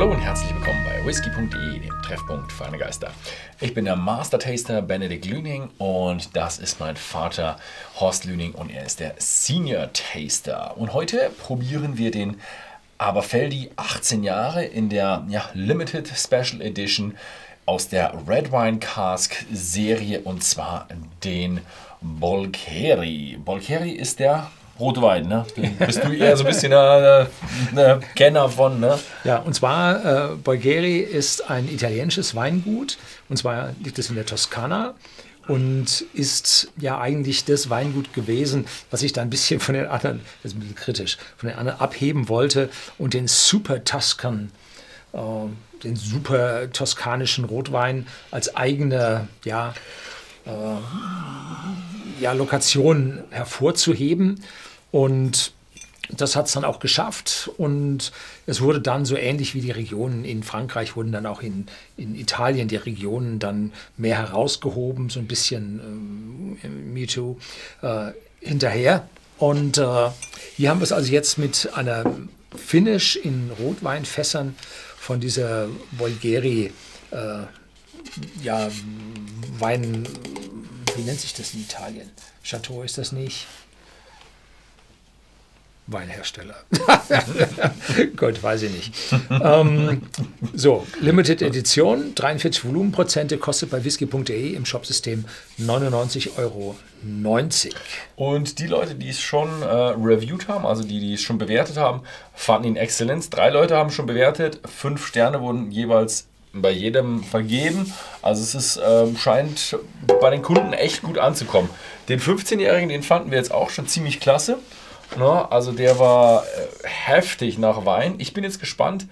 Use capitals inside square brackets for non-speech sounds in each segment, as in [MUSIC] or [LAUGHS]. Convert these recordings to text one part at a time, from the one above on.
Hallo und herzlich willkommen bei whisky.de, dem Treffpunkt für Geister. Ich bin der Master Taster Benedikt Lüning und das ist mein Vater Horst Lüning und er ist der Senior Taster. Und heute probieren wir den Aberfeldi 18 Jahre in der ja, Limited Special Edition aus der Red Wine Cask Serie und zwar den Bolkeri. Bolkeri ist der Rotwein, ne? [LAUGHS] Bist du eher so ein bisschen ein äh, Kenner von, ne? Ja, und zwar, äh, Bolgheri ist ein italienisches Weingut. Und zwar liegt es in der Toskana und ist ja eigentlich das Weingut gewesen, was ich da ein bisschen von den anderen, das ist ein bisschen kritisch, von den anderen abheben wollte und den Super Tuscan, äh, den super toskanischen Rotwein als eigene, ja, äh, ja, Lokation hervorzuheben. Und das hat es dann auch geschafft und es wurde dann so ähnlich wie die Regionen in Frankreich wurden dann auch in, in Italien die Regionen dann mehr herausgehoben, so ein bisschen äh, MeToo äh, hinterher. Und äh, hier haben wir es also jetzt mit einer Finish in Rotweinfässern von dieser Bolgheri äh, ja, Wein, wie nennt sich das in Italien? Chateau ist das nicht? Weinhersteller. [LAUGHS] Gott, weiß ich nicht. ähm, so, Limited Edition, 43 Volumenprozente, kostet bei whisky.de im Shopsystem 99,90 Euro. Und die Leute, die es schon äh, reviewed haben, also die, die es schon bewertet haben, fanden ihn exzellent. Drei Leute haben schon bewertet, fünf Sterne wurden jeweils bei jedem vergeben. Also es ist, äh, scheint bei den Kunden echt gut anzukommen. Den 15-Jährigen, den fanden wir jetzt auch schon ziemlich klasse. Ne? Also der war äh, heftig nach Wein. Ich bin jetzt gespannt,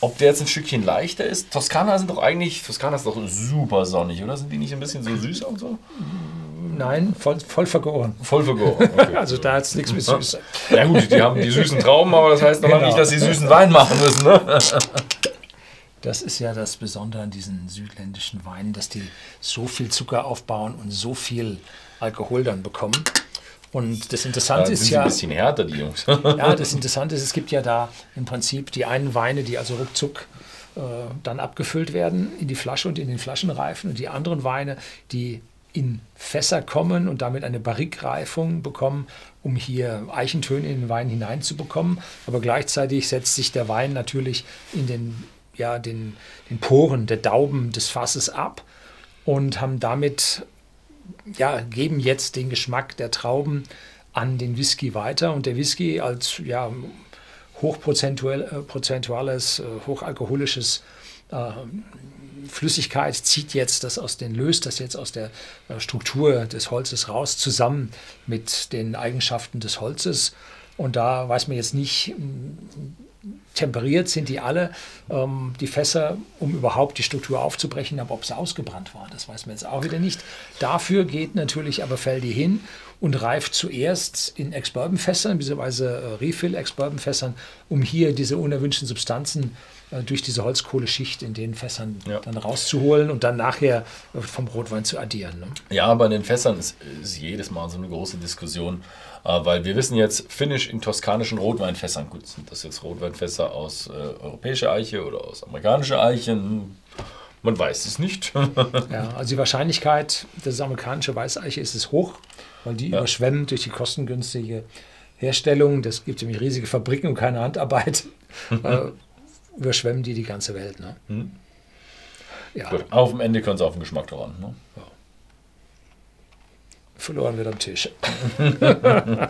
ob der jetzt ein Stückchen leichter ist. Toskana sind doch eigentlich, Toskana ist doch super sonnig, oder? Sind die nicht ein bisschen so süß und so? Nein, voll, voll vergoren. Voll vergoren. Okay. [LAUGHS] also da hat es nichts mit süß. Ja gut, die haben die süßen Trauben, aber das heißt noch genau. nicht, dass sie süßen Wein machen müssen. Ne? [LAUGHS] Das ist ja das Besondere an diesen südländischen Weinen, dass die so viel Zucker aufbauen und so viel Alkohol dann bekommen. Und das Interessante ja, ist ja. ein bisschen härter, die Jungs. [LAUGHS] ja, das Interessante ist, es gibt ja da im Prinzip die einen Weine, die also ruckzuck äh, dann abgefüllt werden in die Flasche und in den Flaschenreifen und die anderen Weine, die in Fässer kommen und damit eine Barrikreifung bekommen, um hier Eichentöne in den Wein hineinzubekommen. Aber gleichzeitig setzt sich der Wein natürlich in den, ja, den, den Poren der Dauben des Fasses ab und haben damit ja, geben jetzt den Geschmack der Trauben an den Whisky weiter. Und der Whisky als ja, hochprozentuales, äh, äh, hochalkoholisches äh, Flüssigkeit zieht jetzt das aus den, löst das jetzt aus der äh, Struktur des Holzes raus, zusammen mit den Eigenschaften des Holzes. Und da weiß man jetzt nicht, temperiert sind die alle, ähm, die Fässer, um überhaupt die Struktur aufzubrechen, aber ob sie ausgebrannt waren, das weiß man jetzt auch wieder nicht. Dafür geht natürlich aber Feldi hin und reift zuerst in Ex-Bourbon-Fässern, beziehungsweise äh, Refill-Ex-Bourbon-Fässern, um hier diese unerwünschten Substanzen äh, durch diese Holzkohleschicht in den Fässern ja. dann rauszuholen und dann nachher äh, vom Rotwein zu addieren. Ne? Ja, aber in den Fässern ist, ist jedes Mal so eine große Diskussion, weil wir wissen jetzt, Finish in toskanischen Rotweinfässern, gut, sind das jetzt Rotweinfässer aus äh, europäischer Eiche oder aus amerikanischer Eiche? Man weiß es nicht. [LAUGHS] ja, also die Wahrscheinlichkeit, dass es amerikanische Weißeiche ist, ist hoch, weil die ja. überschwemmt durch die kostengünstige Herstellung. Das gibt nämlich riesige Fabriken und keine Handarbeit. [LAUGHS] äh, überschwemmen die die ganze Welt. Ne? Hm. Ja. Gut, auf dem Ende können sie auf den Geschmack daran. Ne? Ja verloren wird am Tisch. [LAUGHS]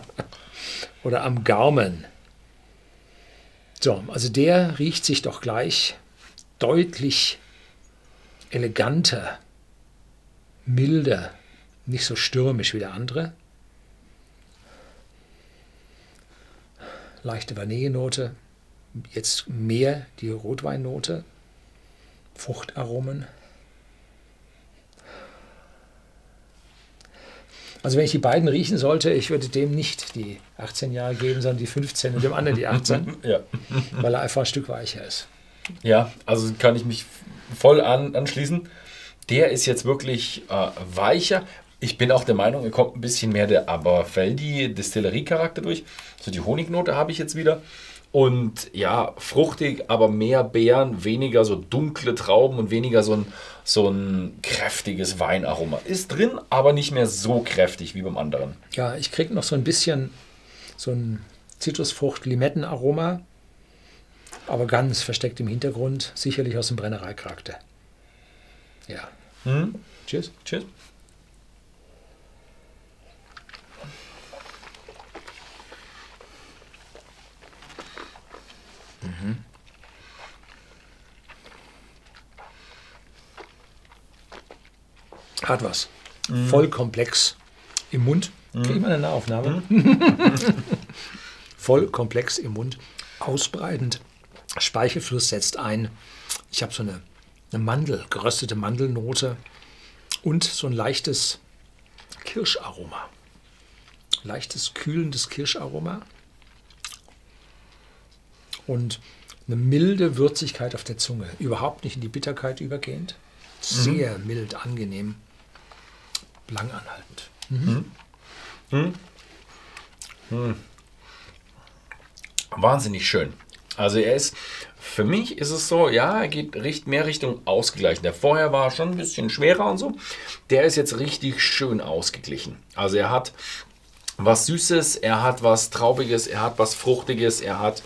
Oder am Gaumen. So, also der riecht sich doch gleich deutlich eleganter, milder, nicht so stürmisch wie der andere. Leichte Vanillenote, jetzt mehr die Rotweinnote, Fruchtaromen. Also wenn ich die beiden riechen sollte, ich würde dem nicht die 18 Jahre geben, sondern die 15 und dem anderen die 18, [LAUGHS] ja. weil er einfach ein Stück weicher ist. Ja, also kann ich mich voll an, anschließen. Der ist jetzt wirklich äh, weicher. Ich bin auch der Meinung, er kommt ein bisschen mehr der Aberfeldi Distillerie-Charakter durch. So die Honignote habe ich jetzt wieder. Und ja, fruchtig, aber mehr Beeren, weniger so dunkle Trauben und weniger so ein, so ein kräftiges Weinaroma. Ist drin, aber nicht mehr so kräftig wie beim anderen. Ja, ich kriege noch so ein bisschen so ein Zitrusfrucht-Limettenaroma, aber ganz versteckt im Hintergrund, sicherlich aus dem Brennereicharakter. Ja. Hm? Cheers. Cheers. Hat was. Voll komplex im Mund. Kriege ich mal eine Nahaufnahme? [LAUGHS] Voll komplex im Mund. Ausbreitend. Speichelfluss setzt ein. Ich habe so eine, eine Mandel, geröstete Mandelnote und so ein leichtes Kirscharoma. Leichtes, kühlendes Kirscharoma. Und eine milde Würzigkeit auf der Zunge. Überhaupt nicht in die Bitterkeit übergehend. Sehr mild, angenehm, langanhaltend. Wahnsinnig schön. Also er ist, für mich ist es so, ja, er geht mehr Richtung ausgeglichen. Der vorher war schon ein bisschen schwerer und so. Der ist jetzt richtig schön ausgeglichen. Also er hat was Süßes, er hat was Traubiges, er hat was Fruchtiges, er hat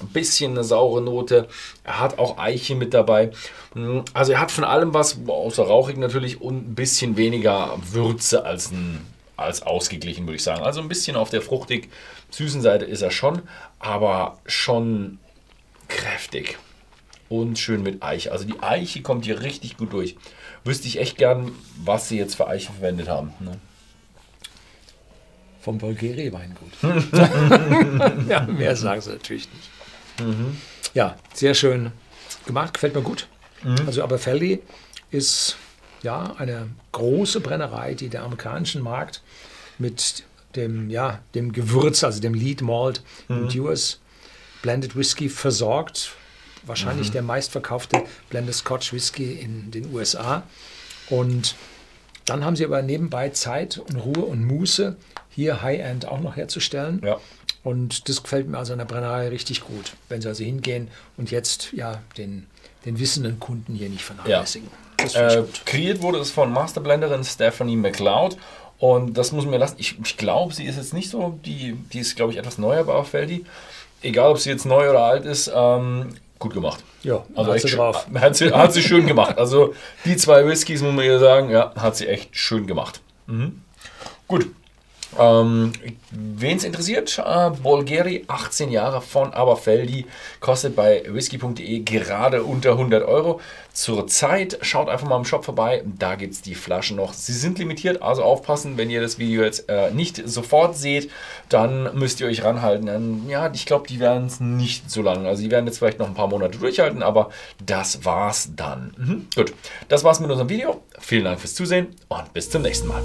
ein bisschen eine saure Note, er hat auch Eiche mit dabei. Mm, Also er hat von allem was, außer rauchig natürlich, und ein bisschen weniger Würze als, ein, als ausgeglichen, würde ich sagen. Also ein bisschen auf der fruchtig-süßen Seite ist er schon, aber schon kräftig und schön mit Eiche. Also die Eiche kommt hier richtig gut durch. Wüsste ich echt gern, was sie jetzt für Eiche verwendet haben. Ne? Vom Bulgari Weingut. [LAUGHS] [LAUGHS] ja, mehr sagen sie natürlich nicht. Ja, sehr schön gemacht, gefällt mir gut. Also Aberfeldi ist ja eine große Brennerei, die der amerikanischen Markt mit dem, ja, dem Gewürz, also dem Lead Malt im Dewars Blended Whisky versorgt. Wahrscheinlich der meistverkaufte Blended Scotch Whisky in den USA. Und dann haben sie aber nebenbei Zeit und Ruhe und Muße, hier High-End auch noch herzustellen. Ja. Und das gefällt mir also an der Brennerei richtig gut, wenn sie also hingehen und jetzt ja den, den wissenden Kunden hier nicht vernachlässigen. Ich Äh, gut. kreiert wurde es von Masterblenderin Stephanie McLeod. Und das muss man mir lassen. Ich, ich glaube, sie ist jetzt nicht so, die, die ist, glaube ich, etwas neuer bei Feldi. Egal, ob sie jetzt neu oder alt ist, ähm, gut gemacht. Ja, Also hat echt sie schön- drauf. Hat sie, hat sie schön gemacht. Also die zwei Whiskys, muss man ihr sagen, ja, hat sie echt schön gemacht. Mhm. Gut. Ähm, Wen es interessiert, äh, Bulgari, 18 Jahre von Aberfeldi, kostet bei whisky.de gerade unter 100 Euro. Zurzeit schaut einfach mal im Shop vorbei, da gibt es die Flaschen noch. Sie sind limitiert, also aufpassen, wenn ihr das Video jetzt äh, nicht sofort seht, dann müsst ihr euch ranhalten. Dann, ja, ich glaube, die werden es nicht so lange. Also die werden jetzt vielleicht noch ein paar Monate durchhalten, aber das war's dann. Mhm. Gut, das war's mit unserem Video. Vielen Dank fürs Zusehen und bis zum nächsten Mal.